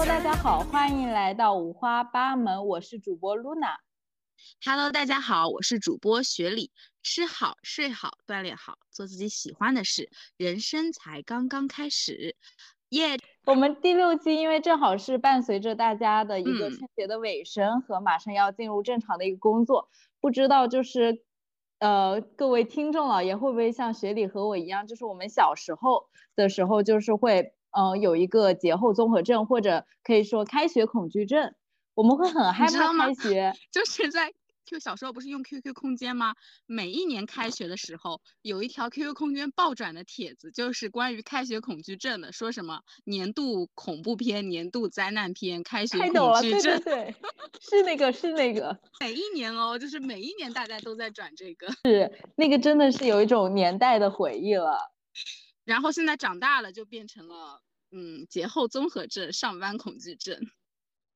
Hello，大家好，欢迎来到五花八门，我是主播 Luna。Hello，大家好，我是主播雪里。吃好睡好锻炼好，做自己喜欢的事，人生才刚刚开始。耶！我们第六期因为正好是伴随着大家的一个嗯春节的尾声和马上要进入正常的一个工作，不知道就是呃各位听众老爷会不会像雪里和我一样，就是我们小时候的时候就是会呃有一个节后综合症，或者可以说开学恐惧症，我们会很害怕吗开学。就是在 Q 小时候不是用 QQ 空间吗？每一年开学的时候，有一条 QQ 空间爆转的帖子，就是关于开学恐惧症的，说什么年度恐怖片、年度灾难片、开学恐惧对对症。对，是那个是那个，每一年哦，就是每一年大家都在转这个。是那个真的是有一种年代的回忆了。然后现在长大了，就变成了嗯节后综合症、上班恐惧症。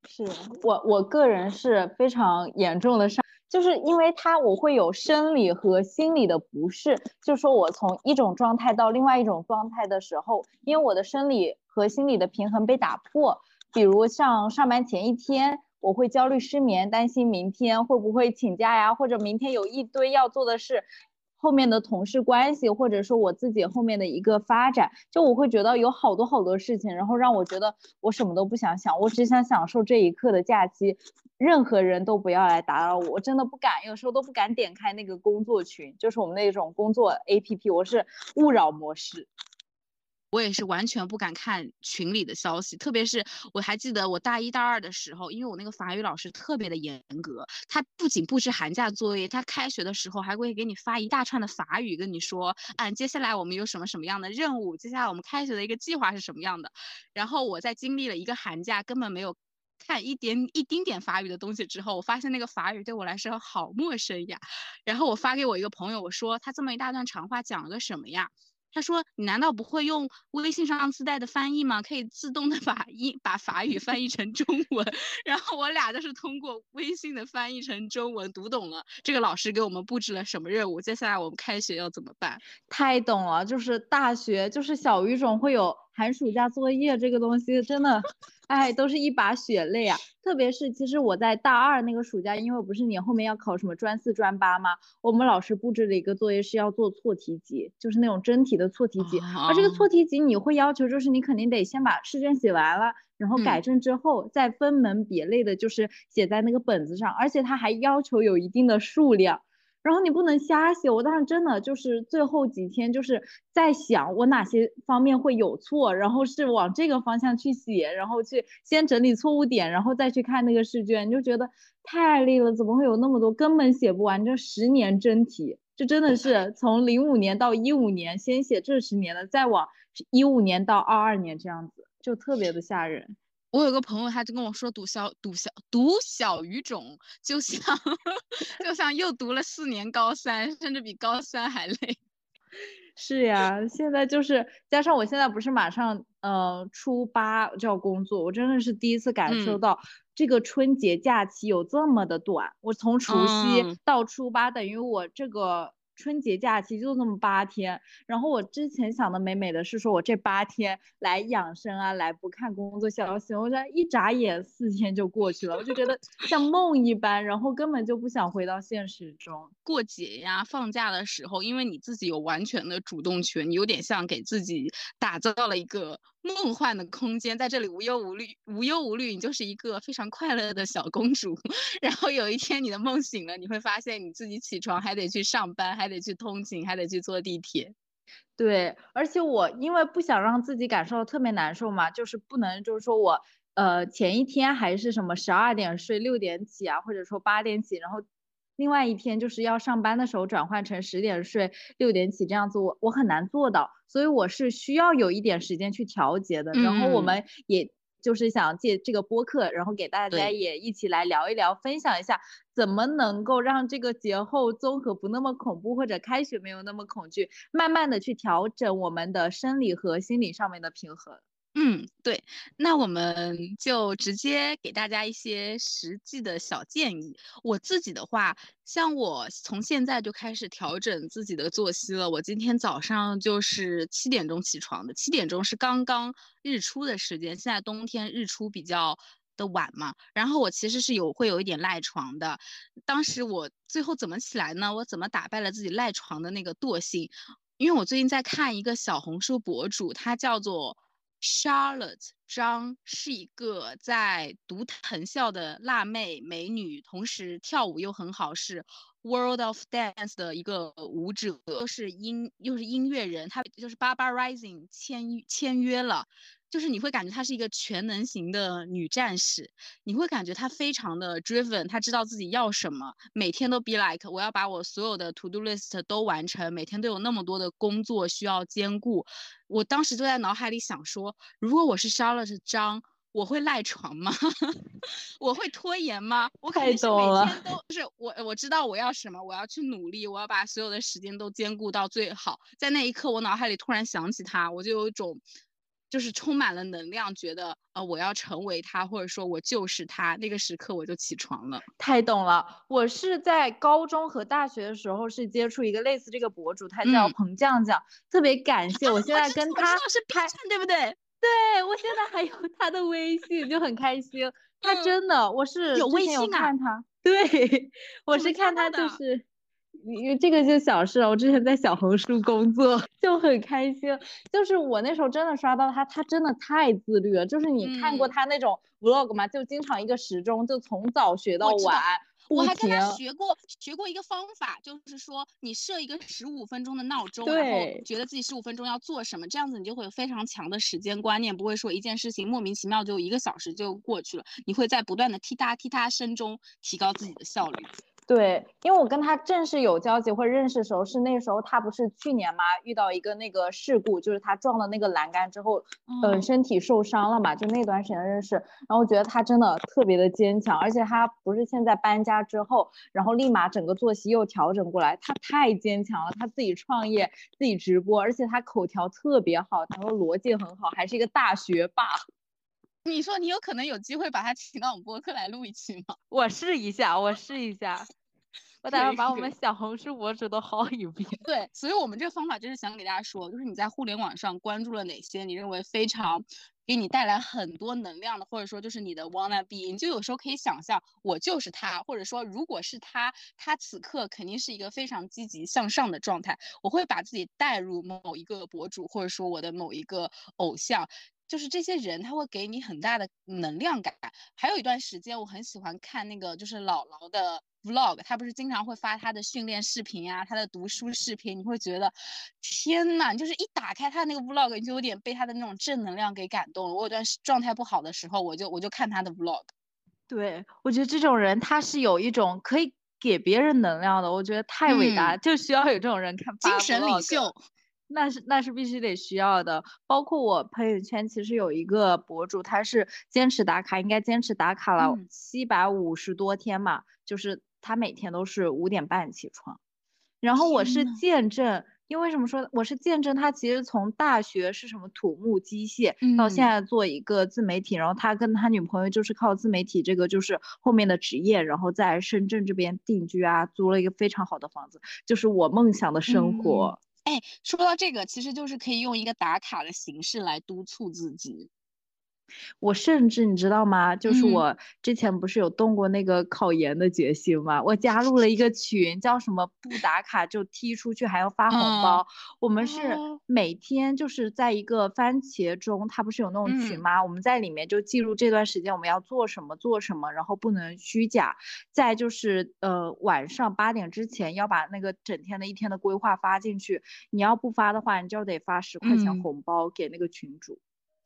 是我我个人是非常严重的上，就是因为它我会有生理和心理的不适，就说我从一种状态到另外一种状态的时候，因为我的生理和心理的平衡被打破，比如像上班前一天，我会焦虑失眠，担心明天会不会请假呀，或者明天有一堆要做的事。后面的同事关系，或者说我自己后面的一个发展，就我会觉得有好多好多事情，然后让我觉得我什么都不想想，我只想享受这一刻的假期，任何人都不要来打扰我，我真的不敢，有时候都不敢点开那个工作群，就是我们那种工作 APP，我是勿扰模式。我也是完全不敢看群里的消息，特别是我还记得我大一大二的时候，因为我那个法语老师特别的严格，他不仅布置寒假作业，他开学的时候还会给你发一大串的法语，跟你说，啊，接下来我们有什么什么样的任务，接下来我们开学的一个计划是什么样的。然后我在经历了一个寒假根本没有看一点一丁点法语的东西之后，我发现那个法语对我来说好陌生呀。然后我发给我一个朋友，我说他这么一大段长话讲了个什么呀？他说：“你难道不会用微信上自带的翻译吗？可以自动的把英把法语翻译成中文。”然后我俩就是通过微信的翻译成中文，读懂了这个老师给我们布置了什么任务，接下来我们开学要怎么办？太懂了，就是大学，就是小语种会有寒暑假作业这个东西，真的，哎，都是一把血泪啊。特别是其实我在大二那个暑假，因为不是你后面要考什么专四、专八吗？我们老师布置了一个作业是要做错题集，就是那种真题的错题集。而这个错题集你会要求，就是你肯定得先把试卷写完了，然后改正之后再分门别类的，就是写在那个本子上，而且他还要求有一定的数量。然后你不能瞎写，我当时真的就是最后几天就是在想我哪些方面会有错，然后是往这个方向去写，然后去先整理错误点，然后再去看那个试卷，你就觉得太累了，怎么会有那么多根本写不完？这十年真题，这真的是从零五年到一五年，先写这十年的，再往一五年到二二年这样子，就特别的吓人。我有个朋友，他就跟我说读小读小读小语种，就像 就像又读了四年高三，甚至比高三还累。是呀，现在就是加上我现在不是马上呃初八就要工作，我真的是第一次感受嗯到这个春节假期有这么的短。我从除夕嗯到初八，等于我这个春节假期就那么八天。然后我之前想的美美的是说我这八天来养生啊，来不看工作消息，我这一眨眼四天就过去了，我就觉得 像梦一般，然后根本就不想回到现实中。过节呀、放假的时候，因为你自己有完全的主动权，你有点像给自己打造了一个梦幻的空间，在这里无忧无虑，无忧无虑，你就是一个非常快乐的小公主。然后有一天你的梦醒了，你会发现你自己起床还得去上班，还得去通勤，还得去坐地铁。对，而且我因为不想让自己感受特别难受嘛，就是不能就是说我呃前一天还是什么十二点睡六点起啊，或者说八点起，然后另外一天就是要上班的时候转换成十点睡六点起这样子，我我很难做到，所以我是需要有一点时间去调节的。然后我嗯们也就是想借这个播客，然后给大家也一起来聊一聊，分享一下怎么能够让这个节后综合不那么恐怖，或者开学没有那么恐惧，慢慢的去调整我们的生理和心理上面的平衡。嗯，对，那我们就直接给大家一些实际的小建议。我自己的话，像我从现在就开始调整自己的作息了。我今天早上就是七点钟起床的，七点钟是刚刚日出的时间。现在冬天日出比较的晚嘛，然后我其实是有会有一点赖床的。当时我最后怎么起来呢？我怎么打败了自己赖床的那个惰性？因为我最近在看一个小红书博主，他叫做。Charlotte 张是一个在读藤校的辣妹美女，同时跳舞又很好，是 World of Dance 的一个舞者，又是音又是音乐人，她就是 Baba Rising 签签约了。就是你会感觉她是一个全能型的女战士，你会感觉她非常的 driven，她知道自己要什么，每天都 be like 我要把我所有的 to do list 都完成，每天都有那么多的工作需要兼顾。我当时就在脑海里想说，如果我是 Charlotte 张，我会赖床吗？我会拖延吗？我肯定是每天都就是我我知道我要什么，我要去努力，我要把所有的时间都兼顾到最好。在那一刻，我脑海里突然想起她，我就有一种。就是充满了能量，觉得呃我要成为他，或者说我就是他。那个时刻我就起床了，太懂了。我是在高中和大学的时候是接触一个类似这个博主，他叫彭酱酱，特别感谢。我现在跟他是 B 站对不对？对，我现在还有 他的微信，就很开心。他真的，我是有微信啊。看他，对，我是看他就是。因为这个就小事了，我之前在小红书工作 就很开心，就是我那时候真的刷到他，他真的太自律了。就是你看过他那种 vlog 吗？就经常一个时钟，就从早学到晚。我还跟他学过学过一个方法，就是说你设一个十五分钟的闹钟，然后觉得自己十五分钟要做什么，这样子你就会有非常强的时间观念，不会说一件事情莫名其妙就一个小时就过去了，你会在不断的踢踏踢踏声中提高自己的效率。对，因为我跟他正式有交集或者认识的时候，是那时候他不是去年嘛，遇到一个那个事故，就是他撞了那个栏杆之后，嗯，身体受伤了嘛，就那段时间认识。然后我觉得他真的特别的坚强，而且他不是现在搬家之后，然后立马整个作息又调整过来，他太坚强了。他自己创业，自己直播，而且他口条特别好，然后逻辑很好，还是一个大学霸。你说你有可能有机会把他请到我们播客来录一期吗？我试一下，我试一下，我打算把我们小红书博主都薅一遍。对，所以我们这个方法就是想给大家说，就是你在互联网上关注了哪些你认为非常给你带来很多能量的，或者说就是你的 wanna be，你就有时候可以想象我就是他，或者说如果是他，他此刻肯定是一个非常积极向上的状态。我会把自己带入某一个博主，或者说我的某一个偶像。就是这些人，他会给你很大的能量感。还有一段时间，我很喜欢看那个就是姥姥的 vlog，他不是经常会发他的训练视频呀，他的读书视频，你会觉得天呐，就是一打开他那个 vlog，你就有点被他的那种正能量给感动了。我有段状态不好的时候，我就我就看他的 vlog。对，我觉得这种人他是有一种可以给别人能量的，我觉得太伟大，就需要有这种人看精神领袖。那是那是必须得需要的，包括我朋友圈其实有一个博主，他是坚持打卡，应该坚持打卡了七百五十多天嘛，就是他每天都是五点半起床，然后我是见证，因为什么说我是见证他其实从大学是什么土木机械，到现在做一个自媒体，然后他跟他女朋友就是靠自媒体这个就是后面的职业，然后在深圳这边定居啊，租了一个非常好的房子，就是我梦想的生活。哎，说到这个，其实就是可以用一个打卡的形式来督促自己。我甚至你知道吗？就是我之前不是有动过那个考研的决心吗？我加入了一个群，叫什么“不打卡就踢出去”，还要发红包。我们是每天就是在一个番茄中，它不是有那种群吗？我们在里面就记录这段时间我们要做什么做什么，然后不能虚假。再就是呃晚上八点之前要把那个整天的一天的规划发进去。你要不发的话，你就得发十块钱红包给那个群主。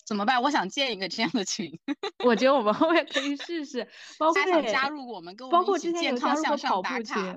怎么办？我想建一个这样的群，我觉得我们后面可以试试。包括想加入我们，跟我们一起健康向上打卡。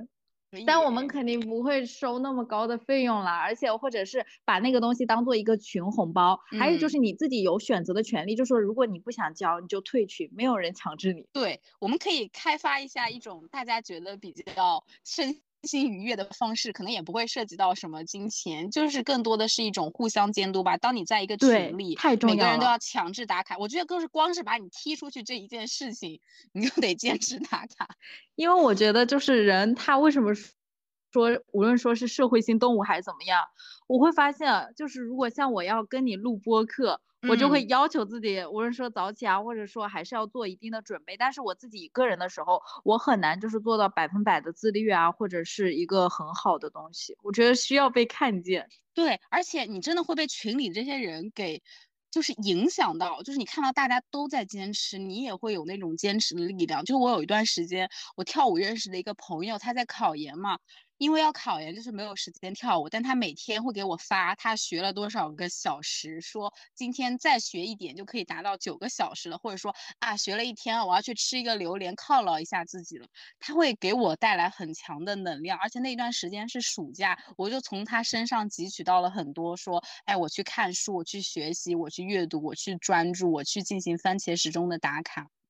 但我们肯定不会收那么高的费用了，而且或者是把那个东西当做一个群红包。还有就是你自己有选择的权利，就说如果你不想交，你就退群，没有人强制你。对，我们可以开发一下一种大家觉得比较身心愉悦的方式，可能也不会涉及到什么金钱，就是更多的是一种互相监督吧。当你在一个群里，太重要每个人都要强制打卡，我觉得更是光是把你踢出去这一件事情，你就得 坚持打卡。因为我觉得就是人他为什么说无论说是社会性动物还是怎么样，我会发现就是如果像我要跟你录播课。我就会要求自己，无论说早起啊，或者说还是要做一定的准备。但是我自己一个人的时候，我很难就是做到百分百的自律啊，或者是一个很好的东西。我觉得需要被看见。对，而且你真的会被群里这些人给，就是影响到，就是你看到大家都在坚持，你也会有那种坚持的力量。就我有一段时间，我跳舞认识的一个朋友，他在考研嘛。因为要考研，就是没有时间跳舞，但他每天会给我发他学了多少个小时，说今天再学一点就可以达到九个小时了，或者说啊学了一天，我要去吃一个榴莲犒劳一下自己了。他会给我带来很强的能量，而且那段时间是暑假，我就从他身上汲取到了很多，说哎我去看书，我去学习，我去阅读，我去专注，我去进行番茄时钟的打卡。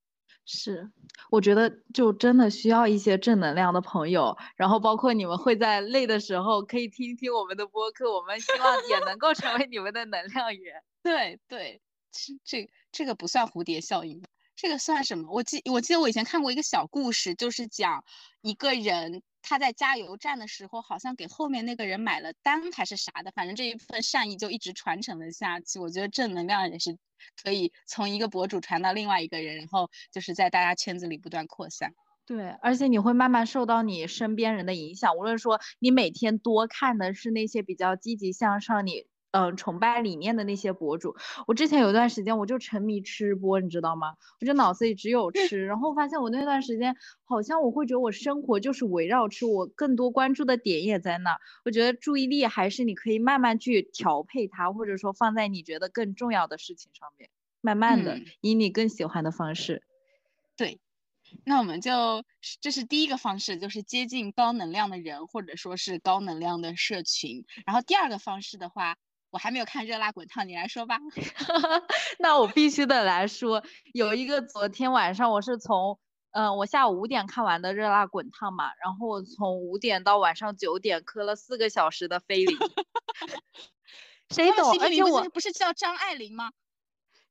是，我觉得就真的需要一些正能量的朋友，然后包括你们会在累的时候可以听听我们的播客，我们希望也能够成为你们的能量源。对 对，这这个不算蝴蝶效应？这个算什么？我记我记得我以前看过一个小故事，就是讲一个人他在加油站的时候，好像给后面那个人买了单还是啥的，反正这一份善意就一直传承了下去。我觉得正能量也是。可以从一个博主传到另外一个人，然后就是在大家圈子里不断扩散。对，而且你会慢慢受到你身边人的影响，无论说你每天多看的是那些比较积极向上，你。嗯，崇拜理念的那些博主，我之前有一段时间我就沉迷吃播，你知道吗？我就脑子里只有吃，然后发现我那段时间好像我会觉得我生活就是围绕吃，我更多关注的点也在那。我觉得注意力还是你可以慢慢去调配它，或者说放在你觉得更重要的事情上面，慢慢的以你更喜欢的方式。对，那我们就这是第一个方式，就是接近高能量的人，或者说是高能量的社群。然后第二个方式的话。我还没有看《热辣滚烫》，你来说吧。那我必须得来说，有一个昨天晚上我是从，嗯，我下午五点看完的《热辣滚烫》嘛，然后我从五点到晚上九点磕了四个小时的菲林。谁懂？而且我不是叫张爱玲吗？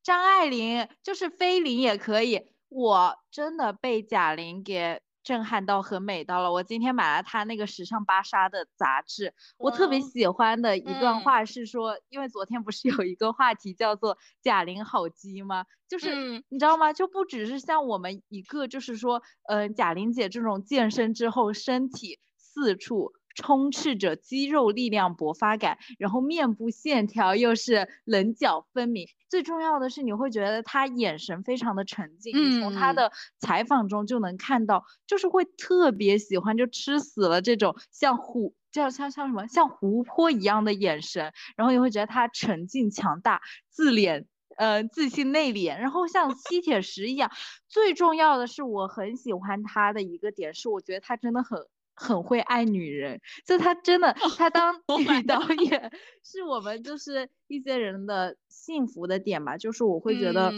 张爱玲就是菲林也可以，我真的被贾玲给。震撼到和美到了！我今天买了他那个时尚芭莎的杂志，我特别喜欢的一段话是说，因为昨天不是有一个话题叫做“贾玲好基”吗？就是你知道吗？就不只是像我们一个，就是说，嗯，贾玲姐这种健身之后身体四处。充斥着肌肉力量勃发感，然后面部线条又是棱角分明。最重要的是，你会觉得他眼神非常的沉静。你从他的采访中就能看到，就是会特别喜欢，就吃死了这种像湖，叫像像什么，像湖泊一样的眼神。然后你会觉得他沉静强大，自敛，呃，自信内敛，然后像吸铁石一样。最重要的是，我很喜欢他的一个点是，我觉得他真的很。很会爱女人，就他真的，他当女导演是我们就是一些人的幸福的点吧。就是我会觉得，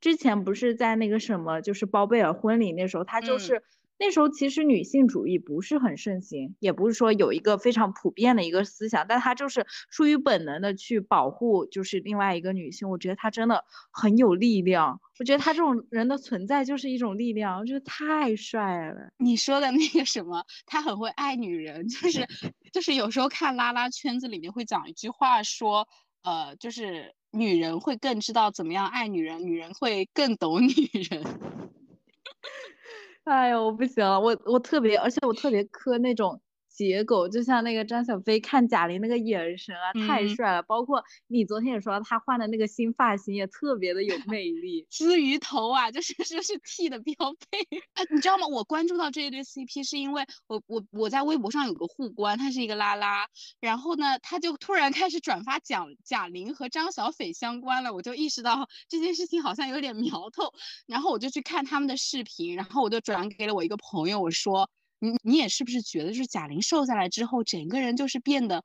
之前不是在那个什么，就是包贝尔婚礼那时候，他就是。那时候其实女性主义不是很盛行，也不是说有一个非常普遍的一个思想，但他就是出于本能的去保护，就是另外一个女性。我觉得她真的很有力量，我觉得她这种人的存在就是一种力量，我觉得太帅了。你说的那个什么，他很会爱女人，就是 就是有时候看拉拉圈子里面会讲一句话说，呃，就是女人会更知道怎么样爱女人，女人会更懂女人。哎呦，我不行了，我我特别，而且我特别磕那种。结果就像那个张小斐看贾玲那个眼神啊，太帅了。包括你昨天也说他换的那个新发型也特别的有魅力，鲻鱼头啊，就是 就是 T 的标配。你知道吗？我关注到这一对 CP 是因为我我我在微博上有个互关，他是一个拉拉，然后呢他就突然开始转发蒋贾玲和张小斐相关了，我就意识到这件事情好像有点苗头，然后我就去看他们的视频，然后我就转给了我一个朋友，我说。你你也是不是觉得，就是贾玲瘦下来之后，整个人就是变得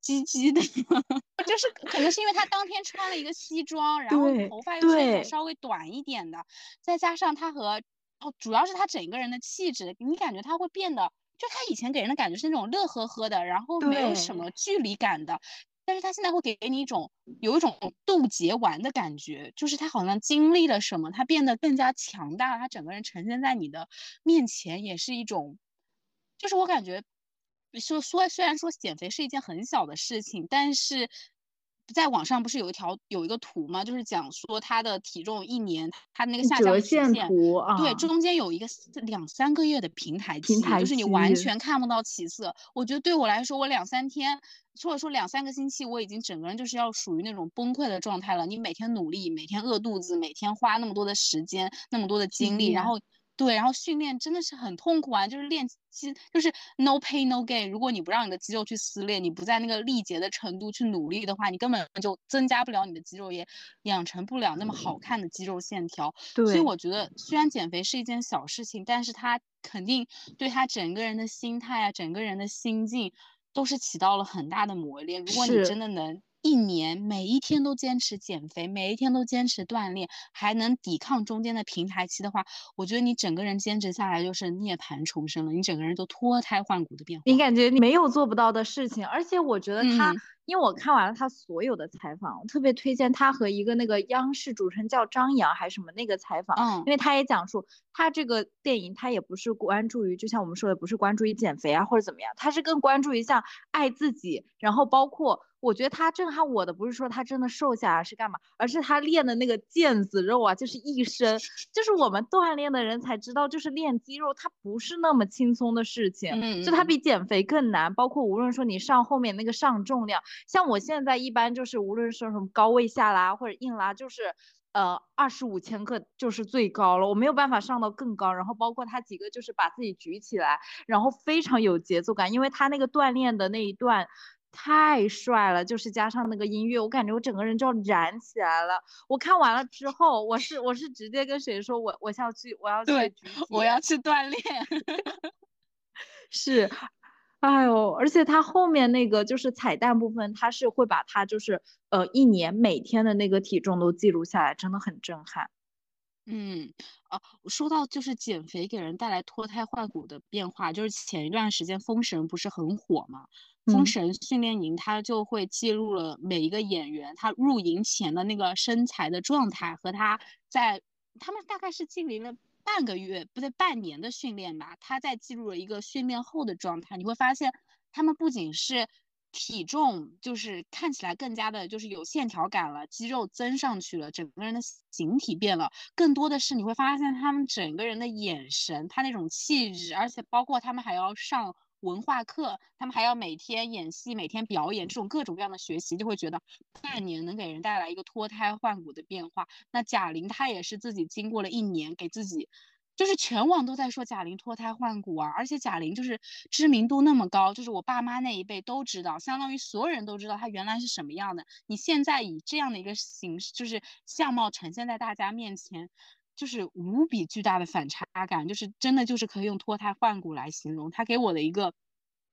鸡鸡的，就是可能是因为她当天穿了一个西装，然后头发又吹的稍微短一点的，再加上她和哦，主要是她整个人的气质，你感觉她会变得就她以前给人的感觉是那种乐呵呵的，然后没有什么距离感的。但是他现在会给你一种有一种渡劫完的感觉，就是他好像经历了什么，他变得更加强大，他整个人呈现在你的面前也是一种，就是我感觉，说说虽然说减肥是一件很小的事情，但是。在网上不是有一条有一个图吗？就是讲说他的体重一年，他那个下降曲线图啊，对，中间有一个两三个月的平台期，就是你完全看不到起色。我觉得对我来说，我两三天或者说两三个星期，我已经整个人就是要属于那种崩溃的状态了。你每天努力，每天饿肚子，每天花那么多的时间，那么多的精力，然后。对，然后训练真的是很痛苦啊，就是练肌，就是 no pain no gain。如果你不让你的肌肉去撕裂，你不在那个力竭的程度去努力的话，你根本就增加不了你的肌肉，也养成不了那么好看的肌肉线条。对，所以我觉得虽然减肥是一件小事情，但是它肯定对他整个人的心态啊，整个人的心境都是起到了很大的磨练。如果你真的能。一年每一天都坚持减肥，每一天都坚持锻炼，还能抵抗中间的平台期的话，我觉得你整个人坚持下来就是涅槃重生了，你整个人都脱胎换骨的变化。你感觉你没有做不到的事情，而且我觉得他。因为我看完了他所有的采访，我特别推荐他和一个那个央视主持人叫张扬还是什么那个采访，嗯，因为他也讲述他这个电影，他也不是关注于，就像我们说的，不是关注于减肥啊或者怎么样，他是更关注于像爱自己，然后包括我觉得他震撼我的不是说他真的瘦下来是干嘛，而是他练的那个腱子肉啊，就是一身，就是我们锻炼的人才知道，就是练肌肉它不是那么轻松的事情，嗯，就它比减肥更难，包括无论说你上后面那个上重量。像我现在一般就是无论说什么高位下拉或者硬拉，就是呃二十五千克就是最高了，我没有办法上到更高。然后包括他几个就是把自己举起来，然后非常有节奏感，因为他那个锻炼的那一段太帅了，就是加上那个音乐，我感觉我整个人就要燃起来了。我看完了之后，我是我是直接跟谁说我我要去我要去我要去锻炼，是。哎呦，而且他后面那个就是彩蛋部分，他是会把他就是呃一年每天的那个体重都记录下来，真的很震撼。嗯，啊，说到就是减肥给人带来脱胎换骨的变化，就是前一段时间封神不是很火嘛？封神训练营它就会记录了每一个演员他入营前的那个身材的状态和他在他们大概是经历了。半个月不对，半年的训练吧，他在记录了一个训练后的状态。你会发现，他们不仅是体重，就是看起来更加的，就是有线条感了，肌肉增上去了，整个人的形体变了。更多的是你会发现，他们整个人的眼神，他那种气质，而且包括他们还要上。文化课，他们还要每天演戏，每天表演，这种各种各样的学习，就会觉得半年能给人带来一个脱胎换骨的变化。那贾玲她也是自己经过了一年，给自己，就是全网都在说贾玲脱胎换骨啊，而且贾玲就是知名度那么高，就是我爸妈那一辈都知道，相当于所有人都知道她原来是什么样的。你现在以这样的一个形式，就是相貌呈现在大家面前。就是无比巨大的反差感，就是真的就是可以用脱胎换骨来形容。她给我的一个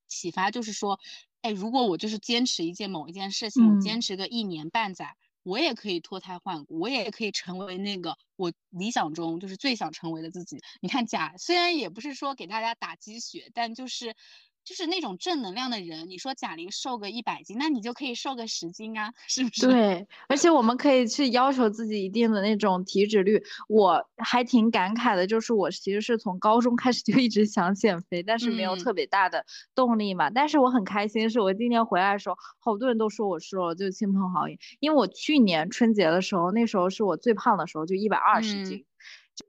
启发就是说，哎，如果我就是坚持一件某一件事情，我坚持个一年半载，我也可以脱胎换骨，我也可以成为那个我理想中就是最想成为的自己。你看甲，虽然也不是说给大家打鸡血，但就是。就是那种正能量的人，你说贾玲瘦个一百斤，那你就可以瘦个十斤啊，是不是？对，而且我们可以去要求自己一定的那种体脂率。我还挺感慨的，就是我其实是从高中开始就一直想减肥，但是没有特别大的动力嘛。但是我很开心，是我今年回来的时候，好多人都说我瘦了，就亲朋好友。因为我去年春节的时候，那时候是我最胖的时候，就一百二十斤。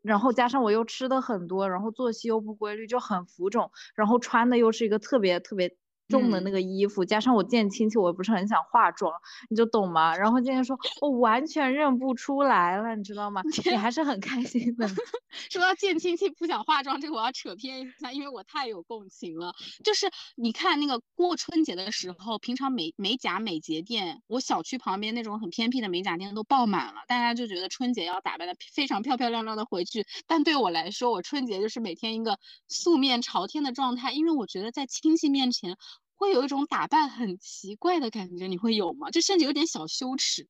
然后加上我又吃的很多，然后作息又不规律，就很浮肿。然后穿的又是一个特别特别。重的那个衣服，加上我见亲戚，我也不是很想化妆，你就懂吗？然后今天说，我完全认不出来了，你知道吗？你还是很开心的。说到见亲戚不想化妆，这个我要扯偏一下，因为我太有共情了。就是你看那个过春节的时候，平常美美甲美睫店，我小区旁边那种很偏僻的美甲店都爆满了，大家就觉得春节要打扮的非常漂漂亮亮的回去。但对我来说，我春节就是每天一个素面朝天的状态，因为我觉得在亲戚面前。会有一种打扮很奇怪的感觉，你会有吗？就甚至有点小羞耻。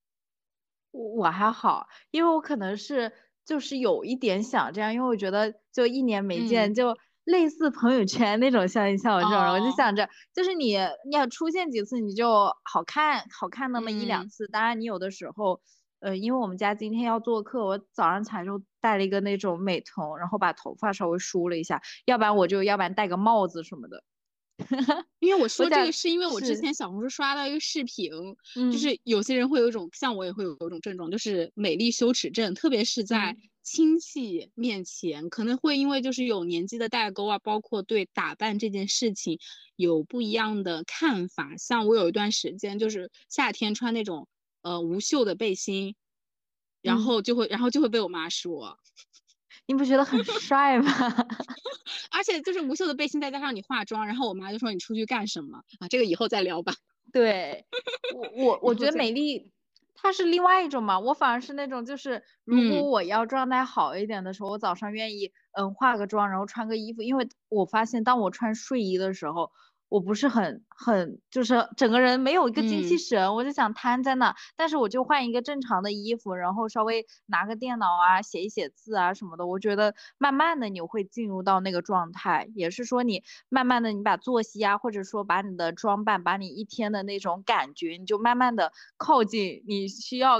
我我还好，因为我可能是就是有一点想这样，因为我觉得就一年没见，就类似朋友圈那种像像我这种人，我就哦想着，就是你你要出现几次你就好看好看那么一两嗯次。当然你有的时候，呃，因为我们家今天要做客，我早上起来就戴了一个那种美瞳，然后把头发稍微梳了一下，要不然我就要不然戴个帽子什么的。因为我说这个是因为我之前小红书刷到一个视频，嗯。就是有些人会有一种，像我也会有一种症状，就是美丽羞耻症，特别是在嗯。亲戚面前，可能会因为就是有年纪的代沟啊，包括对打扮这件事情有不一样的看法。像我有一段时间就是夏天穿那种呃无袖的背心，然嗯。后就会然后就会被我妈说，你不觉得很帅吗？而且就是无袖的背心再加上你化妆，然后我妈就说你出去干什么啊？这个以后再聊吧。对，我我我觉得美丽，它是另外一种嘛。我反而是那种，就是如果嗯我要状态好一点的时候，我早上愿意嗯化个妆，然后穿个衣服，因为我发现当我穿睡衣的时候，我不是很很就是整个人没有一个精气嗯。神，我就想瘫在那，但是我就换一个正常的衣服，然后稍微拿个电脑啊写一写字啊什么的，我觉得慢慢的你会进入到那个状态，也是说你慢慢的你把作息啊，或者说把你的装扮，把你一天的那种感觉，你就慢慢的靠近你需要。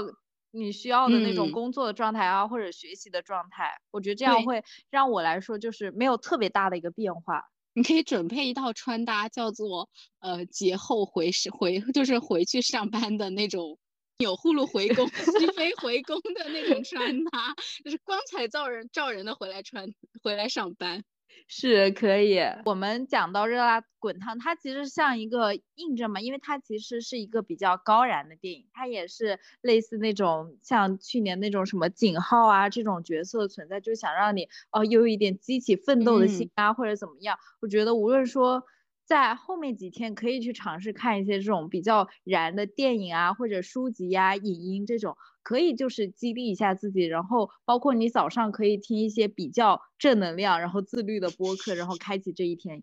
你需要的那种嗯。工作的状态啊，或者学习的状态，我觉得这样会让我来说就是没有特别大的一个变化。你可以准备一套穿搭，叫做呃节后回是回，就是回去上班的那种钮祜禄回宫、熹妃回宫的那种穿搭，就是光彩照人照人的回来穿，回来上班。是可以。我们讲到热辣滚烫，它其实像一个印证嘛，因为它其实是一个比较高燃的电影，它也是类似那种像去年那种什么井号啊这种角色存在，就想让你哦有一点激起奋斗的心嗯啊，或者怎么样。我觉得无论说。在后面几天可以去尝试看一些这种比较燃的电影啊，或者书籍呀、影音这种，可以就是激励一下自己，然后包括你早上可以听一些比较正能量，然后自律的播客，然后开启这一天。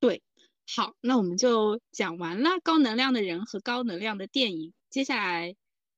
对好，那我们就讲完了高能量的人和高能量的电影。接下来，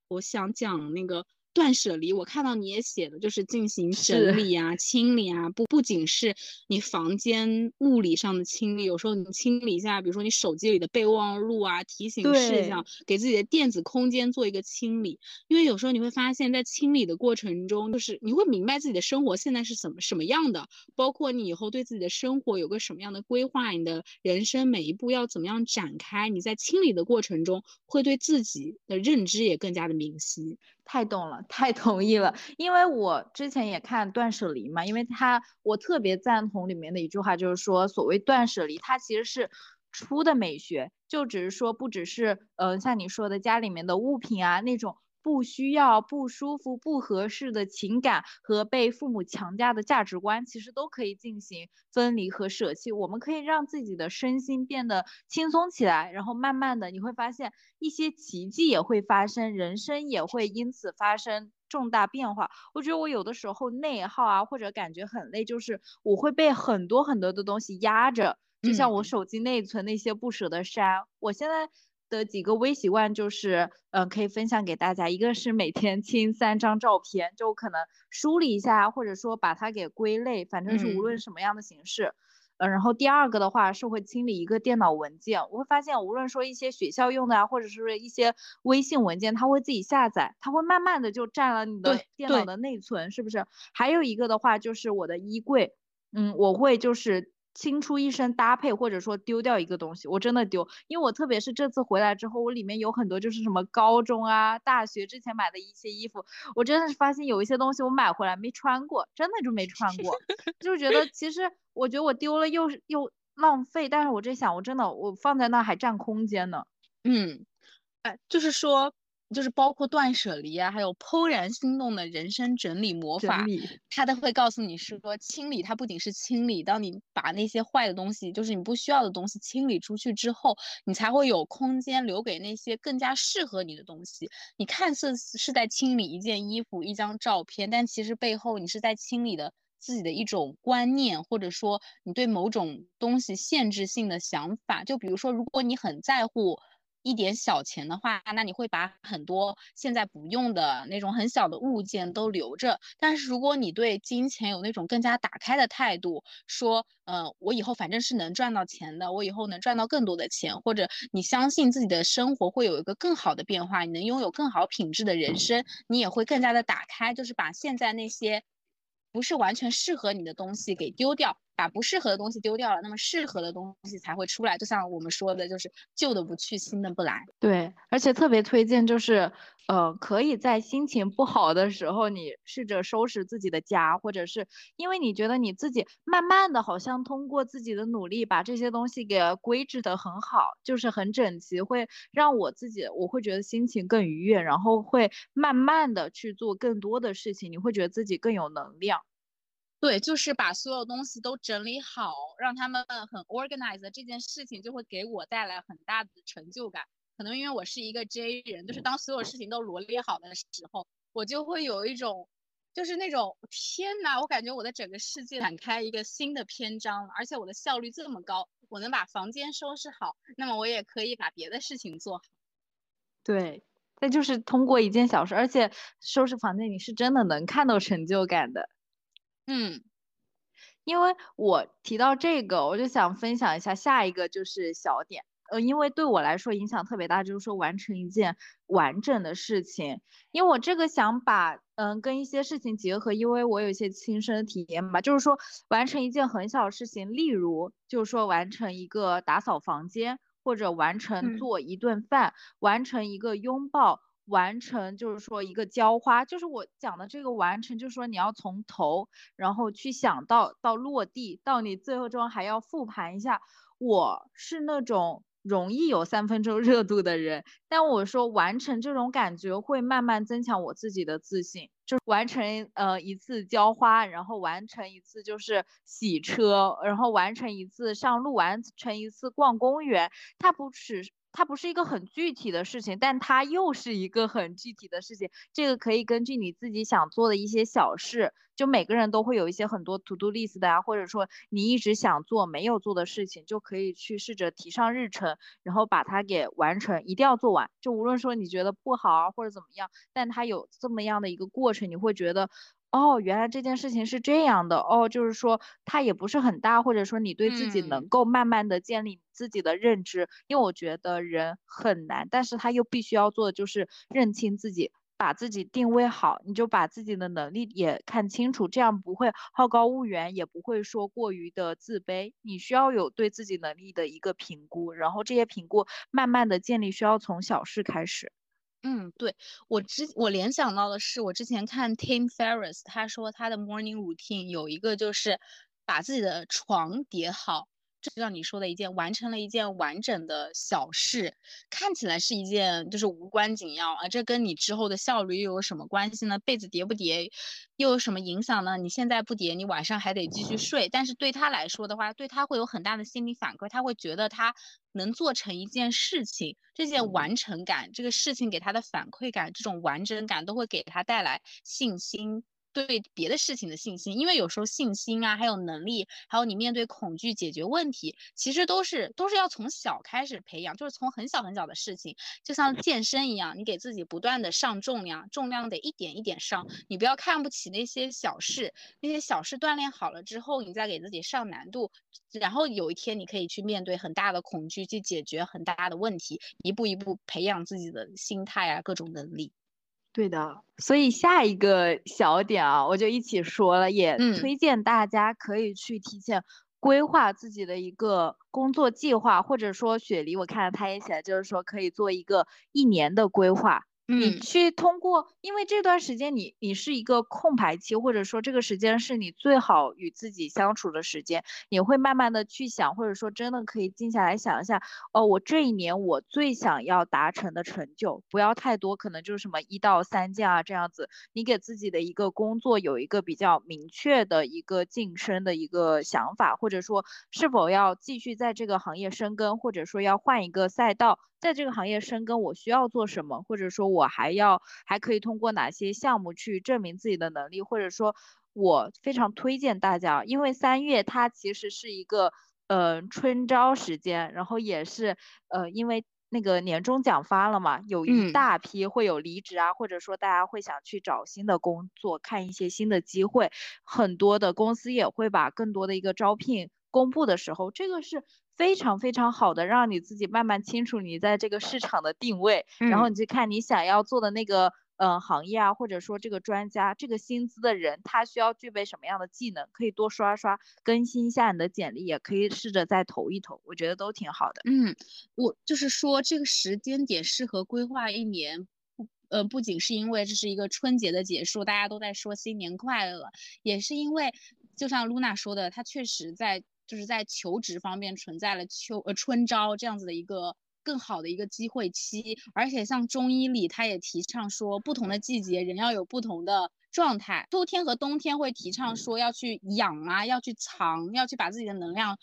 我想讲那个断舍离。我看到你也写的，就是进行整理啊、清理啊，不不仅是你房间物理上的清理，有时候你清理一下，比如说你手机里的备忘录啊、提醒事项，给自己的电子空间做一个清理。因为有时候你会发现，在清理的过程中，就是你会明白自己的生活现在是怎么什么样的，包括你以后对自己的生活有个什么样的规划，你的人生每一步要怎么样展开。你在清理的过程中，会对自己的认知也更加的明晰。太懂了，太同意了。因为我之前也看《断舍离》嘛，因为他我特别赞同里面的一句话，就是说所谓断舍离，它其实是出的美学，就只是说不只是呃像你说的家里面的物品啊那种。不需要、不舒服、不合适的情感和被父母强加的价值观，其实都可以进行分离和舍弃。我们可以让自己的身心变得轻松起来，然后慢慢的你会发现一些奇迹也会发生，人生也会因此发生重大变化。我觉得我有的时候内耗啊，或者感觉很累，就是我会被很多很多的东西压着，就像我嗯手机内存那些不舍得删，我现在。的几个微习惯就是，嗯、呃，可以分享给大家。一个是每天清三张照片，就可能梳理一下，或者说把它给归类，反正是无论什么样的形式。嗯、呃，然后第二个的话是会清理一个电脑文件。我会发现，无论说一些学校用的啊，或者是一些微信文件，它会自己下载，它会慢慢的就占了你的电脑的内存，是不是？还有一个的话就是我的衣柜，嗯，我会就是。清出一身搭配，或者说丢掉一个东西，我真的丢，因为我特别是这次回来之后，我里面有很多就是什么高中啊、大学之前买的一些衣服，我真的是发现有一些东西我买回来没穿过，真的就没穿过，就觉得其实我觉得我丢了又又浪费，但是我这想，我真的我放在那还占空间呢。嗯，哎，就是说。就是包括断舍离啊，还有怦然心动的人生整理魔法，它都会告诉你是说，清理它不仅是清理，当你把那些坏的东西，就是你不需要的东西清理出去之后，你才会有空间留给那些更加适合你的东西。你看似是在清理一件衣服、一张照片，但其实背后你是在清理的自己的一种观念，或者说你对某种东西限制性的想法。就比如说，如果你很在乎。一点小钱的话，那你会把很多现在不用的那种很小的物件都留着。但是如果你对金钱有那种更加打开的态度，说，嗯，我以后反正是能赚到钱的，我以后能赚到更多的钱，或者你相信自己的生活会有一个更好的变化，你能拥有更好品质的人生，你也会更加的打开，就是把现在那些不是完全适合你的东西给丢掉。把不适合的东西丢掉了，那么适合的东西才会出来。就像我们说的，就是旧的不去，新的不来。对，而且特别推荐，就是呃，可以在心情不好的时候，你试着收拾自己的家，或者是因为你觉得你自己慢慢的，好像通过自己的努力把这些东西给规制的很好，就是很整齐，会让我自己，我会觉得心情更愉悦，然后会慢慢的去做更多的事情，你会觉得自己更有能量。对，就是把所有东西都整理好，让他们很 organized，这件事情就会给我带来很大的成就感。可能因为我是一个 J 人，就是当所有事情都罗列好的时候，我就会有一种，就是那种天哪，我感觉我的整个世界展开一个新的篇章，而且我的效率这么高，我能把房间收拾好，那么我也可以把别的事情做好。对，那就是通过一件小事，而且收拾房间你是真的能看到成就感的。嗯，因为我提到这个，我就想分享一下下一个就是小点，呃，因为对我来说影响特别大，就是说完成一件完整的事情。因为我这个想把，嗯，跟一些事情结合，因为我有一些亲身体验嘛，就是说完成一件很小的事情，例如就是说完成一个打扫房间，或者完成做一顿饭，完成一个拥抱。完成就是说一个浇花，就是我讲的这个完成，就是说你要从头，然后去想到到落地，到你最后中还要复盘一下。我是那种容易有三分钟 热度的人，但我说完成这种感觉会慢慢增强我自己的自信。就完成呃一次浇花，然后完成一次就是洗车，然后完成一次上路，完成一次逛公园，它不只它不是一个很具体的事情，但它又是一个很具体的事情。这个可以根据你自己想做的一些小事，就每个人都会有一些很多 to do list 的啊，或者说你一直想做没有做的事情，就可以去试着提上日程，然后把它给完成，一定要做完。就无论说你觉得不好啊或者怎么样，但它有这么样的一个过程，你会觉得。哦，原来这件事情是这样的哦，就是说它也不是很大，或者说你对自己能够慢慢的建立自己的认知，因为我觉得人很难，但是他又必须要做的就是认清自己，把自己定位好，你就把自己的能力也看清楚，这样不会好高骛远，也不会说过于的自卑。你需要有对自己能力的一个评估，然后这些评估慢慢的建立，需要从小事开始。嗯，对我之我联想到的是，我之前看 Tim Ferriss，他说他的 morning routine 有一个就是把自己的床叠好。就像你说的一件完成了一件完整的小事，看起来是一件就是无关紧要啊，这跟你之后的效率又有什么关系呢？被子叠不叠又有什么影响呢？你现在不叠，你晚上还得继续睡。但是对他来说的话，对他会有很大的心理反馈，他会觉得他能做成一件事情，这件完成感，这个事情给他的反馈感，这种完整感都会给他带来信心。对别的事情的信心，因为有时候信心啊，还有能力，还有你面对恐惧解决问题，其实都是都是要从小开始培养，就是从很小很小的事情，就像健身一样，你给自己不断的上重量，重量得一点一点上，你不要看不起那些小事，那些小事锻炼好了之后，你再给自己上难度，然后有一天你可以去面对很大的恐惧，去解决很大的问题，一步一步培养自己的心态啊，各种能力。对的，所以下一个小点啊，我就一起说了，也推荐大家可以去提前规划自己的一个工作计划，或者说雪梨，我看到他也写，就是说可以做一个一年的规划。你去通过，因为这段时间你你是一个空白期，或者说这个时间是你最好与自己相处的时间，你会慢慢的去想，或者说真的可以静下来想一下，哦，我这一年我最想要达成的成就，不要太多，可能就是什么一到三件啊这样子，你给自己的一个工作有一个比较明确的一个晋升的一个想法，或者说是否要继续在这个行业深耕，或者说要换一个赛道。在这个行业深耕，我需要做什么？或者说，我还要还可以通过哪些项目去证明自己的能力？或者说，我非常推荐大家，因为三月它其实是一个呃春招时间，然后也是呃因为那个年终奖发了嘛，有一嗯大批会有离职啊，或者说大家会想去找新的工作，看一些新的机会，很多的公司也会把更多的一个招聘公布的时候，这个是非常非常好的，让你自己慢慢清楚你在这个市场的定位，然后嗯你去看你想要做的那个。呃，行业啊，或者说这个专家，这个薪资的人，他需要具备什么样的技能？可以多刷刷，更新一下你的简历，也可以试着再投一投，我觉得都挺好的。嗯，我就是说这个时间点适合规划一年，不呃不仅是因为这是一个春节的结束，大家都在说新年快乐，也是因为就像露娜说的，她确实在就是在求职方面存在了秋呃春招这样子的一个。更好的一个机会期，而且像中医里，他也提倡说，不同的季节人要有不同的状态。秋天和冬天会提倡说要去养啊，要去藏，要去把自己的能量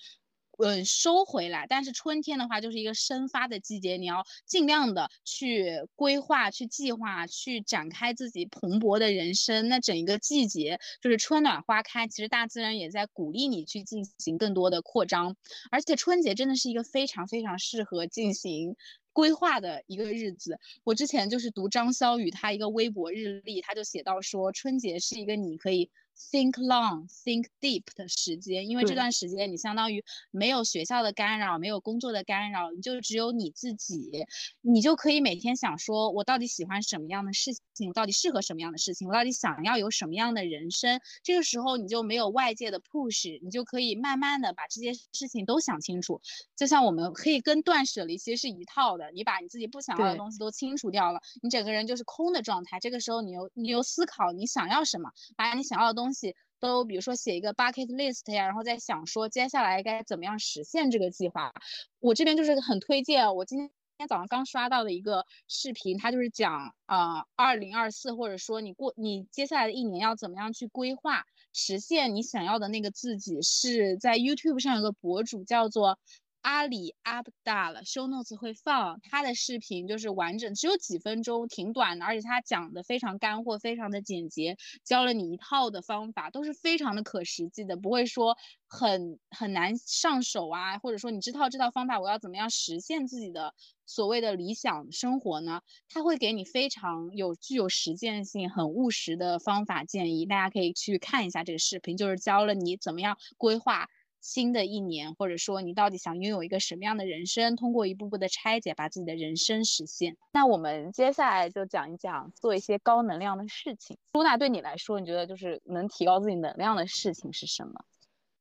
嗯，收回来，但是春天的话就是一个生发的季节，你要尽量的去规划、去计划、去展开自己蓬勃的人生。那整一个季节就是春暖花开，其实大自然也在鼓励你去进行更多的扩张。而且春节真的是一个非常非常适合进行规划的一个日子。我之前就是读张潇雨他一个微博日历，他就写到说，春节是一个你可以。Think long, think deep 的时间，因为这段时间你相当于没有学校的干扰，没有工作的干扰，你就只有你自己，你就可以每天想说，我到底喜欢什么样的事情，我到底适合什么样的事情，我到底想要有什么样的人生。这个时候你就没有外界的 push，你就可以慢慢的把这些事情都想清楚。就像我们可以跟断舍离其实是一套的，你把你自己不想要的东西都清除掉了，你整个人就是空的状态。这个时候你又你又思考你想要什么，把你想要的东东西都比如说写一个 bucket list 呀，然后再想说接下来该怎么样实现这个计划。我这边就是很推荐，我今天。今天早上刚刷到的一个视频，它就是讲啊，二零二四，或者说你过你接下来的一年要怎么样去规划，实现你想要的那个自己。是在 YouTube 上有个博主叫做阿里阿布达了，show notes 会放他的视频，就是完整，只有几分钟，挺短的，而且他讲的非常干货，非常的简洁，教了你一套的方法，都是非常的可实际的，不会说很很难上手啊，或者说你知道这套方法我要怎么样实现自己的所谓的理想生活呢？他会给你非常有具有实践性、很务实的方法建议，大家可以去看一下这个视频，就是教了你怎么样规划。新的一年，或者说你到底想拥有一个什么样的人生？通过一步步的拆解，把自己的人生实现。那我们接下来就讲一讲做一些高能量的事情。露娜，对你来说，你觉得就是能提高自己能量的事情是什么？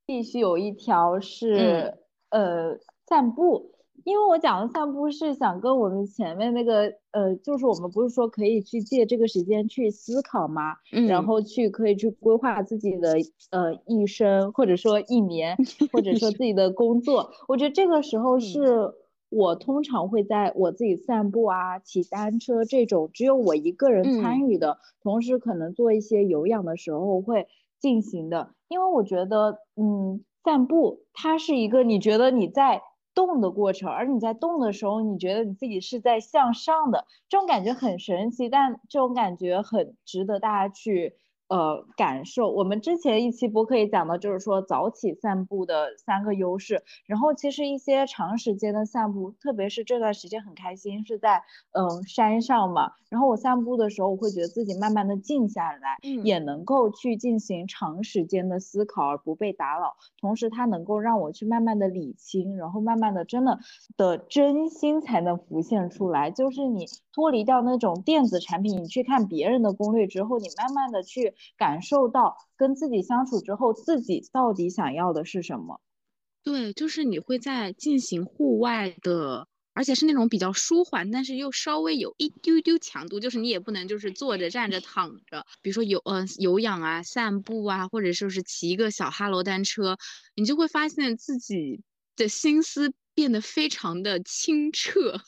必须有一条是、呃散步，因为我讲的散步是想跟我们前面那个呃，就是我们不是说可以去借这个时间去思考吗？嗯然后去可以去规划自己的呃一生，或者说一年，或者说自己的工作。我觉得这个时候嗯是我通常会在我自己散步啊、骑单车这种只有我一个人嗯参与的，同时可能做一些有氧的时候会进行的。因为我觉得，嗯，散步它是一个你觉得你在动的过程，而你在动的时候，你觉得你自己是在向上的，这种感觉很神奇，但这种感觉很值得大家去呃感受。我们之前一期播客也讲到，就是说早起散步的三个优势。然后其实一些长时间的散步，特别是这段时间很开心是在嗯、呃山上嘛，然后我散步的时候，我会觉得自己慢慢的静下来，嗯也能够去进行长时间的思考而不被打扰。同时，它能够让我去慢慢的理清，然后慢慢的真的的真心才能浮现出来。就是你脱离掉那种电子产品，你去看别人的攻略之后，你慢慢的去感受到跟自己相处之后，自己到底想要的是什么。对，就是你会在进行户外的，而且是那种比较舒缓，但是又稍微有一丢丢强度，就是你也不能就是坐着、站着、躺着，比如说有呃有氧啊、散步啊，或者说是骑一个小哈罗单车，你就会发现自己的心思变得非常的清澈，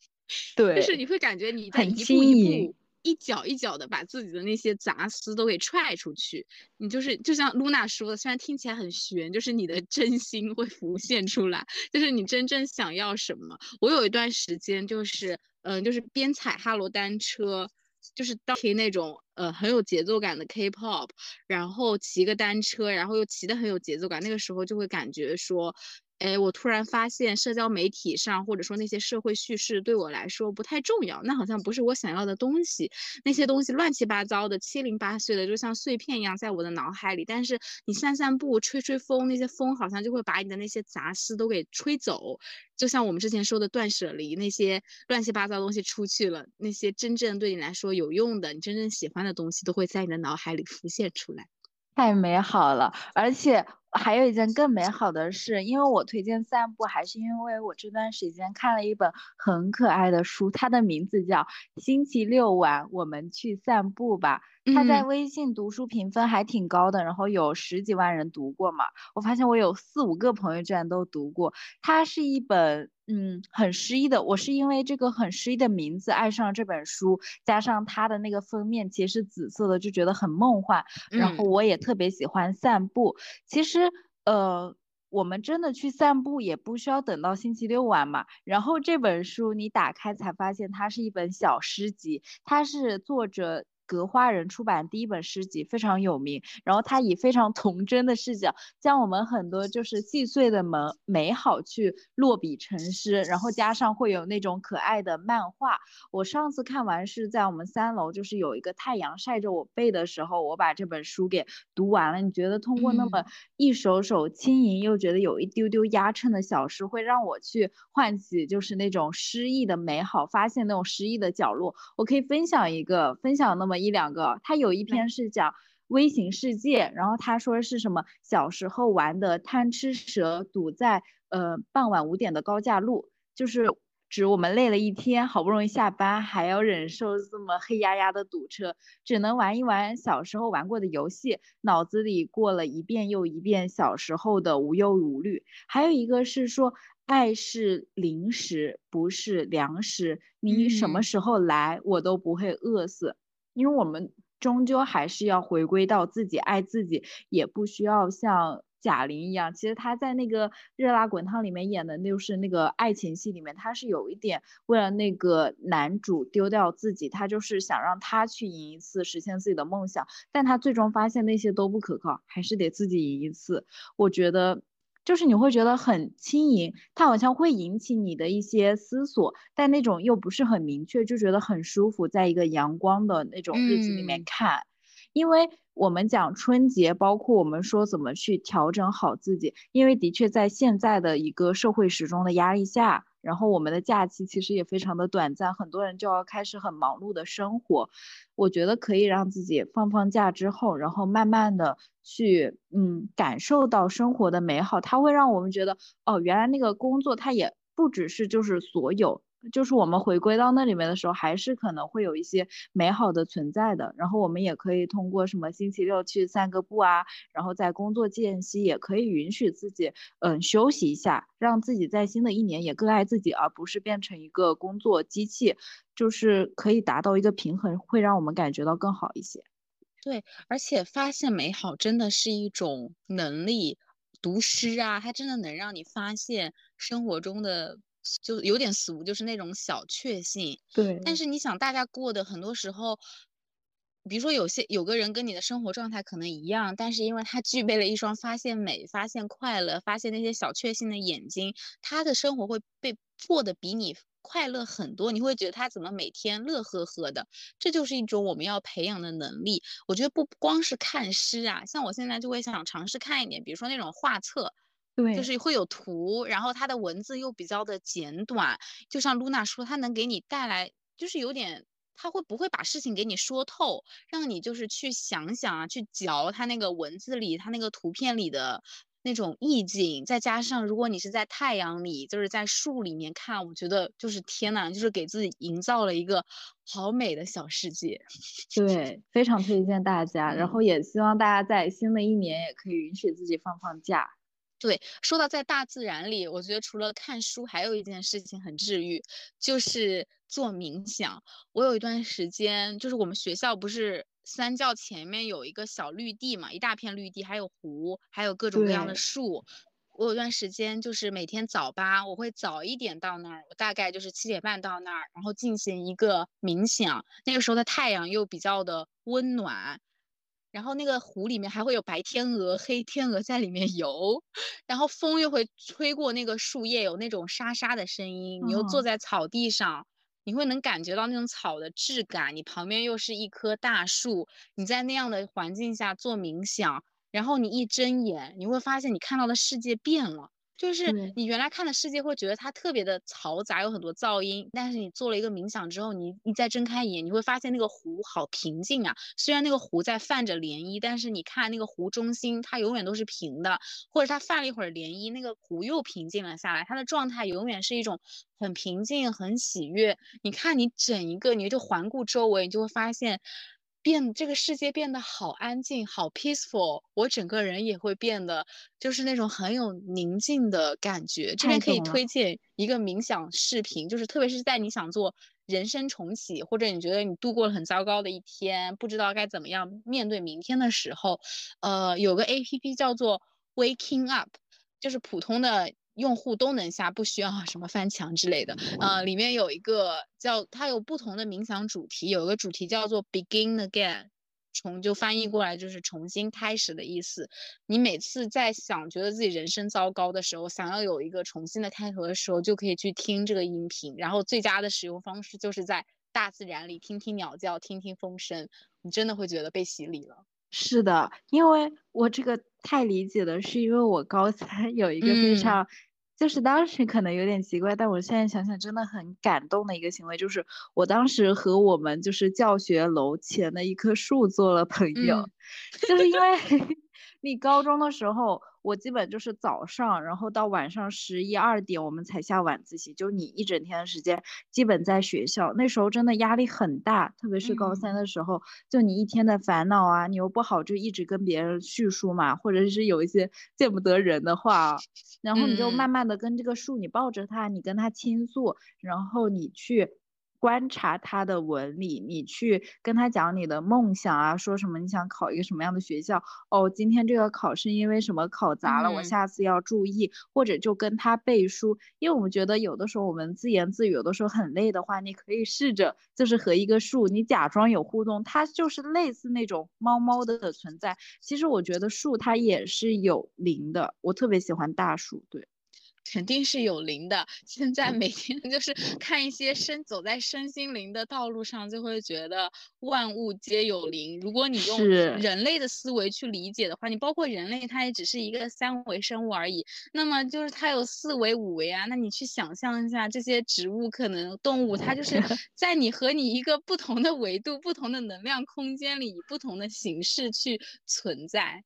对就是你会感觉你在很一步一轻盈步。一脚一脚的把自己的那些杂思都给踹出去，你就是就像露娜说的，虽然听起来很玄，就是你的真心会浮现出来，就是你真正想要什么。我有一段时间就是，嗯、就是边踩哈罗单车，就是当听那种呃很有节奏感的 K-pop，然后骑个单车，然后又骑得很有节奏感，那个时候就会感觉说。哎，我突然发现社交媒体上或者说那些社会叙事对我来说不太重要，那好像不是我想要的东西。那些东西乱七八糟的、七零八碎的，就像碎片一样在我的脑海里。但是你散散步、吹吹风，那些风好像就会把你的那些杂事都给吹走。就像我们之前说的断舍离，那些乱七八糟东西出去了，那些真正对你来说有用的、你真正喜欢的东西，都会在你的脑海里浮现出来。太美好了，而且。还有一件更美好的事，因为我推荐散步，还是因为我这段时间看了一本很可爱的书，它的名字叫《星期六晚我们去散步吧》。它在微信读书评分还挺高的，然后有十几万人读过嘛。我发现我有四五个朋友居然都读过。它是一本嗯很诗意的，我是因为这个很诗意的名字爱上这本书，加上它的那个封面其实是紫色的，就觉得很梦幻。然后我也特别喜欢散步。其实呃，我们真的去散步也不需要等到星期六晚嘛。然后这本书你打开才发现它是一本小诗集，它是作者。格花人出版第一本诗集非常有名，然后他以非常童真的视角，将我们很多就是细碎的美美好去落笔成诗，然后加上会有那种可爱的漫画。我上次看完是在我们三楼，就是有一个太阳晒着我背的时候，我把这本书给读完了。你觉得通过那么一首首轻盈又觉得有一丢丢压秤的小诗，会让我去唤起就是那种诗意的美好，发现那种诗意的角落。我可以分享一个，分享那么。一两个，他有一篇是讲微型世界，然后他说是什么小时候玩的贪吃蛇堵在呃傍晚五点的高架路，就是指我们累了一天，好不容易下班，还要忍受这么黑压压的堵车，只能玩一玩小时候玩过的游戏，脑子里过了一遍又一遍小时候的无忧无虑。还有一个是说爱是零食，不是粮食，你什么时候来我都不会饿死。因为我们终究还是要回归到自己爱自己，也不需要像贾玲一样。其实她在那个《热辣滚烫》里面演的，就是那个爱情戏里面，她是有一点为了那个男主丢掉自己，她就是想让他去赢一次，实现自己的梦想。但她最终发现那些都不可靠，还是得自己赢一次。我觉得。就是你会觉得很轻盈，它好像会引起你的一些思索，但那种又不是很明确，就觉得很舒服，在一个阳光的那种日子里面看。因为我们讲春节，包括我们说怎么去调整好自己，因为的确在现在的一个社会时钟的压力下。然后我们的假期其实也非常的短暂，很多人就要开始很忙碌的生活。我觉得可以让自己放放假之后，然后慢慢的去嗯感受到生活的美好，它会让我们觉得哦，原来那个工作它也不只是就是所有。就是我们回归到那里面的时候，还是可能会有一些美好的存在的。然后我们也可以通过什么星期六去散个步啊，然后在工作间隙也可以允许自己嗯休息一下，让自己在新的一年也更爱自己，而不是变成一个工作机器。就是可以达到一个平衡，会让我们感觉到更好一些。对，而且发现美好真的是一种能力。读诗啊，它真的能让你发现生活中的。就有点俗，就是那种小确幸。对。但是你想，大家过的很多时候，比如说有些有个人跟你的生活状态可能一样，但是因为他具备了一双发现美、发现快乐、发现那些小确幸的眼睛，他的生活会被过得比你快乐很多。你会觉得他怎么每天乐呵呵的？这就是一种我们要培养的能力。我觉得不光是看诗啊，像我现在就会想尝试看一点，比如说那种画册。对，就是会有图，然后它的文字又比较的简短，就像露娜说，它能给你带来，就是有点，它会不会把事情给你说透，让你就是去想想啊，去嚼它那个文字里，它那个图片里的那种意境，再加上如果你是在太阳里，就是在树里面看，我觉得就是天呐，就是给自己营造了一个好美的小世界。对，非常推荐大家，然后也希望大家在新的一年也可以允许自己放放假。对，说到在大自然里，我觉得除了看书，还有一件事情很治愈，就是做冥想。我有一段时间，就是我们学校不是三教前面有一个小绿地嘛，一大片绿地，还有湖，还有各种各样的树。我有段时间就是每天早八，我会早一点到那儿，我大概就是七点半到那儿，然后进行一个冥想。那个时候的太阳又比较的温暖。然后那个湖里面还会有白天鹅、黑天鹅在里面游，然后风又会吹过那个树叶，有那种沙沙的声音。你又坐在草地上，你会能感觉到那种草的质感。你旁边又是一棵大树，你在那样的环境下做冥想，然后你一睁眼，你会发现你看到的世界变了。就是你原来看的世界会觉得它特别的嘈杂，有很多噪音。但是你做了一个冥想之后，你你再睁开眼，你会发现那个湖好平静啊。虽然那个湖在泛着涟漪，但是你看那个湖中心，它永远都是平的。或者它泛了一会儿涟漪，那个湖又平静了下来，它的状态永远是一种很平静、很喜悦。你看你整一个，你就环顾周围，你就会发现。变这个世界变得好安静，好 peaceful，我整个人也会变得就是那种很有宁静的感觉。这边可以推荐一个冥想视频，就是特别是在你想做人生重启，或者你觉得你度过了很糟糕的一天，不知道该怎么样面对明天的时候，呃，有个 A P P 叫做 Waking Up，就是普通的。用户都能下，不需要什么翻墙之类的。呃，里面有一个叫它有不同的冥想主题，有一个主题叫做 Begin Again，重就翻译过来就是重新开始的意思。你每次在想觉得自己人生糟糕的时候，想要有一个重新的开头的时候，就可以去听这个音频。然后最佳的使用方式就是在大自然里听听鸟叫，听听风声，你真的会觉得被洗礼了。是的，因为我这个太理解了，是因为我高三有一个非常，就是当时可能有点奇怪，但我现在想想真的很感动的一个行为，就是我当时和我们就是教学楼前的一棵树做了朋友，就是因为 你高中的时候。我基本就是早上，然后到晚上十一二点我们才下晚自习，就你一整天的时间基本在学校。那时候真的压力很大，特别是高三的时候，就你一天的烦恼啊，你又不好就一直跟别人叙述嘛，或者是有一些见不得人的话，然后你就慢慢的跟这个树，你抱着它，你跟它倾诉，然后你去。观察他的纹理，你去跟他讲你的梦想啊，说什么你想考一个什么样的学校哦？今天这个考试因为什么考砸了，我下次要注意，或者就跟他背书。因为我们觉得有的时候我们自言自语，有的时候很累的话，你可以试着就是和一个树，你假装有互动，它就是类似那种猫猫的存在。其实我觉得树它也是有灵的，我特别喜欢大树，对。肯定是有灵的。现在每天就是看一些身走在身心灵的道路上，就会觉得万物皆有灵。如果你用人类的思维去理解的话，你包括人类，它也只是一个三维生物而已。那么就是它有四维、五维啊。那你去想象一下，这些植物可能动物，它就是 在你和你一个不同的维度、不同的能量空间里，以不同的形式去存在。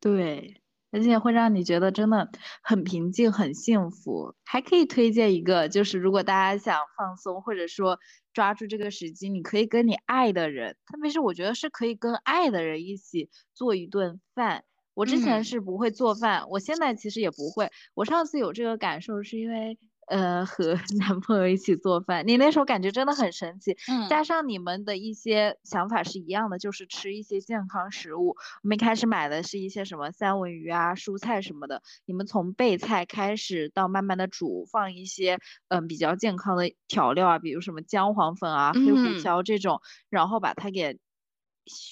对。而且会让你觉得真的很平静、很幸福。还可以推荐一个，就是如果大家想放松，或者说抓住这个时机，你可以跟你爱的人，特别是我觉得是可以跟爱的人一起做一顿饭。我之前是不会做饭，我现在其实也不会。我上次有这个感受是因为。呃，和 男朋友一起做饭，你那时候感觉真的很神奇。嗯，加上你们的一些想法是一样的，就是吃一些健康食物。我们一开始买的是一些什么三文鱼啊、蔬菜什么的。你们从备菜开始到慢慢的煮，放一些嗯比较健康的调料啊，比如什么姜黄粉啊、黑胡椒这种，然后把它给。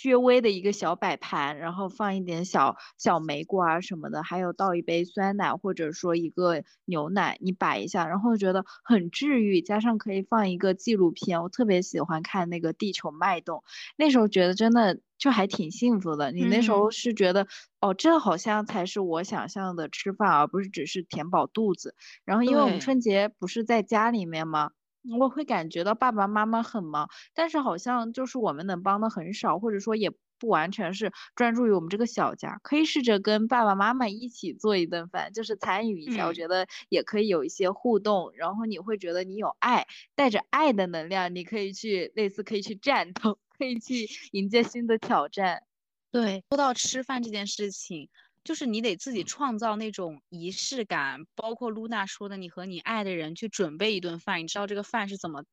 略微的一个小摆盘，然后放一点小小莓果啊什么的，还有倒一杯酸奶或者说一个牛奶，你摆一下，然后觉得很治愈。加上可以放一个纪录片，我特别喜欢看那个《地球脉动》，那时候觉得真的就还挺幸福的。你那时候是觉得哦，这好像才是我想象的吃饭，而不是只是填饱肚子。然后因为我们春节不是在家里面吗？我会感觉到爸爸妈妈很忙，但是好像就是我们能帮的很少，或者说也不完全是专注于我们这个小家，可以试着跟爸爸妈妈一起做一顿饭，就是参与一下，我觉得也可以有一些互动，然后你会觉得你有爱，带着爱的能量，你可以去类似可以去战斗，可以去迎接新的挑战。对，说到吃饭这件事情。就是你得自己创造那种仪式感，包括露娜说的，你和你爱的人去准备一顿饭，你知道这个饭是怎么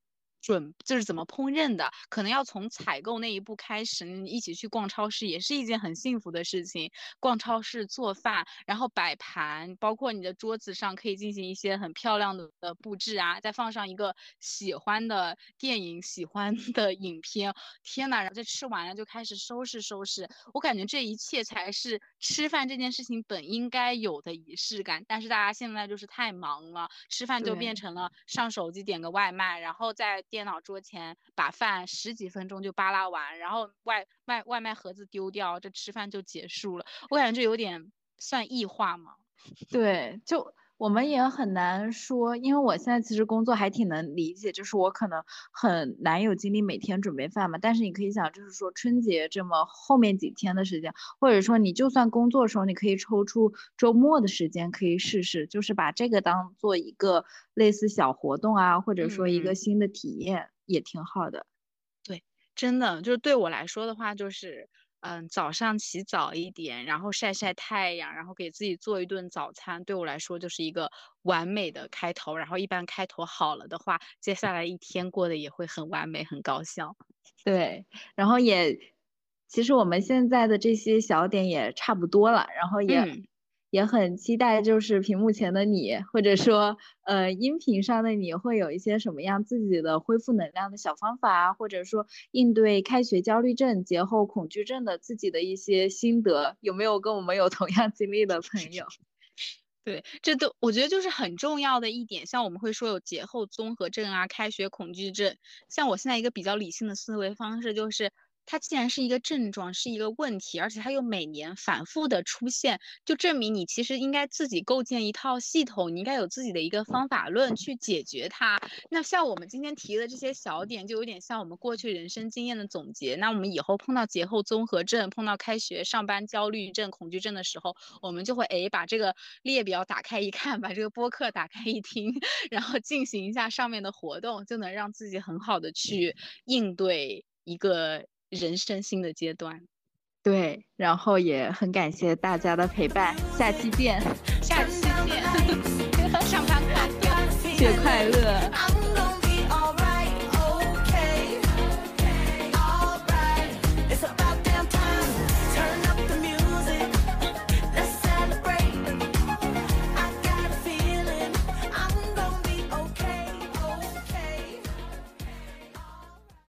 准就是怎么烹饪的，可能要从采购那一步开始，你一起去逛超市也是一件很幸福的事情。逛超市做饭，然后摆盘，包括你的桌子上可以进行一些很漂亮的的布置啊，再放上一个喜欢的电影、喜欢的影片。天呐，然后这吃完了就开始收拾收拾。我感觉这一切才是吃饭这件事情本应该有的仪式感。但是大家现在就是太忙了，吃饭就变成了上手机点个外卖，然后在。电脑桌前把饭十几分钟就扒拉完，然后外卖外卖盒子丢掉，这吃饭就结束了。我感觉这有点算异化嘛？对，就我们也很难说，因为我现在其实工作还挺能理解，就是我可能很难有精力每天准备饭嘛。但是你可以想，就是说春节这么后面几天的时间，或者说你就算工作的时候，你可以抽出周末的时间可以试试，就是把这个当做一个。类似小活动啊，或者说一个新的体验也挺好的。对，真的就是对我来说的话，就是嗯，早上起早一点，然后晒晒太阳，然后给自己做一顿早餐，对我来说就是一个完美的开头。然后一般开头好了的话，接下来一天过得也会很完美、很高效。对，然后也其实我们现在的这些小点也差不多了，然后也。也很期待，就是屏幕前的你，或者说，呃，音频上的你会有一些什么样自己的恢复能量的小方法啊，或者说应对开学焦虑症、节后恐惧症的自己的一些心得，有没有跟我们有同样经历的朋友？对，这都我觉得就是很重要的一点。像我们会说有节后综合症啊，开学恐惧症。像我现在一个比较理性的思维方式就是。它既然是一个症状，是一个问题，而且它又每年反复的出现，就证明你其实应该自己构建一套系统，你应该有自己的一个方法论去解决它。那像我们今天提的这些小点，就有点像我们过去人生经验的总结。那我们以后碰到节后综合症、碰到开学上班焦虑症、恐惧症的时候，我们就会诶把这个列表打开一看，把这个播客打开一听，然后进行一下上面的活动，就能让自己很好的去应对一个。人生新的阶段，对，然后也很感谢大家的陪伴，下期见，下期见，上班快乐，节快乐。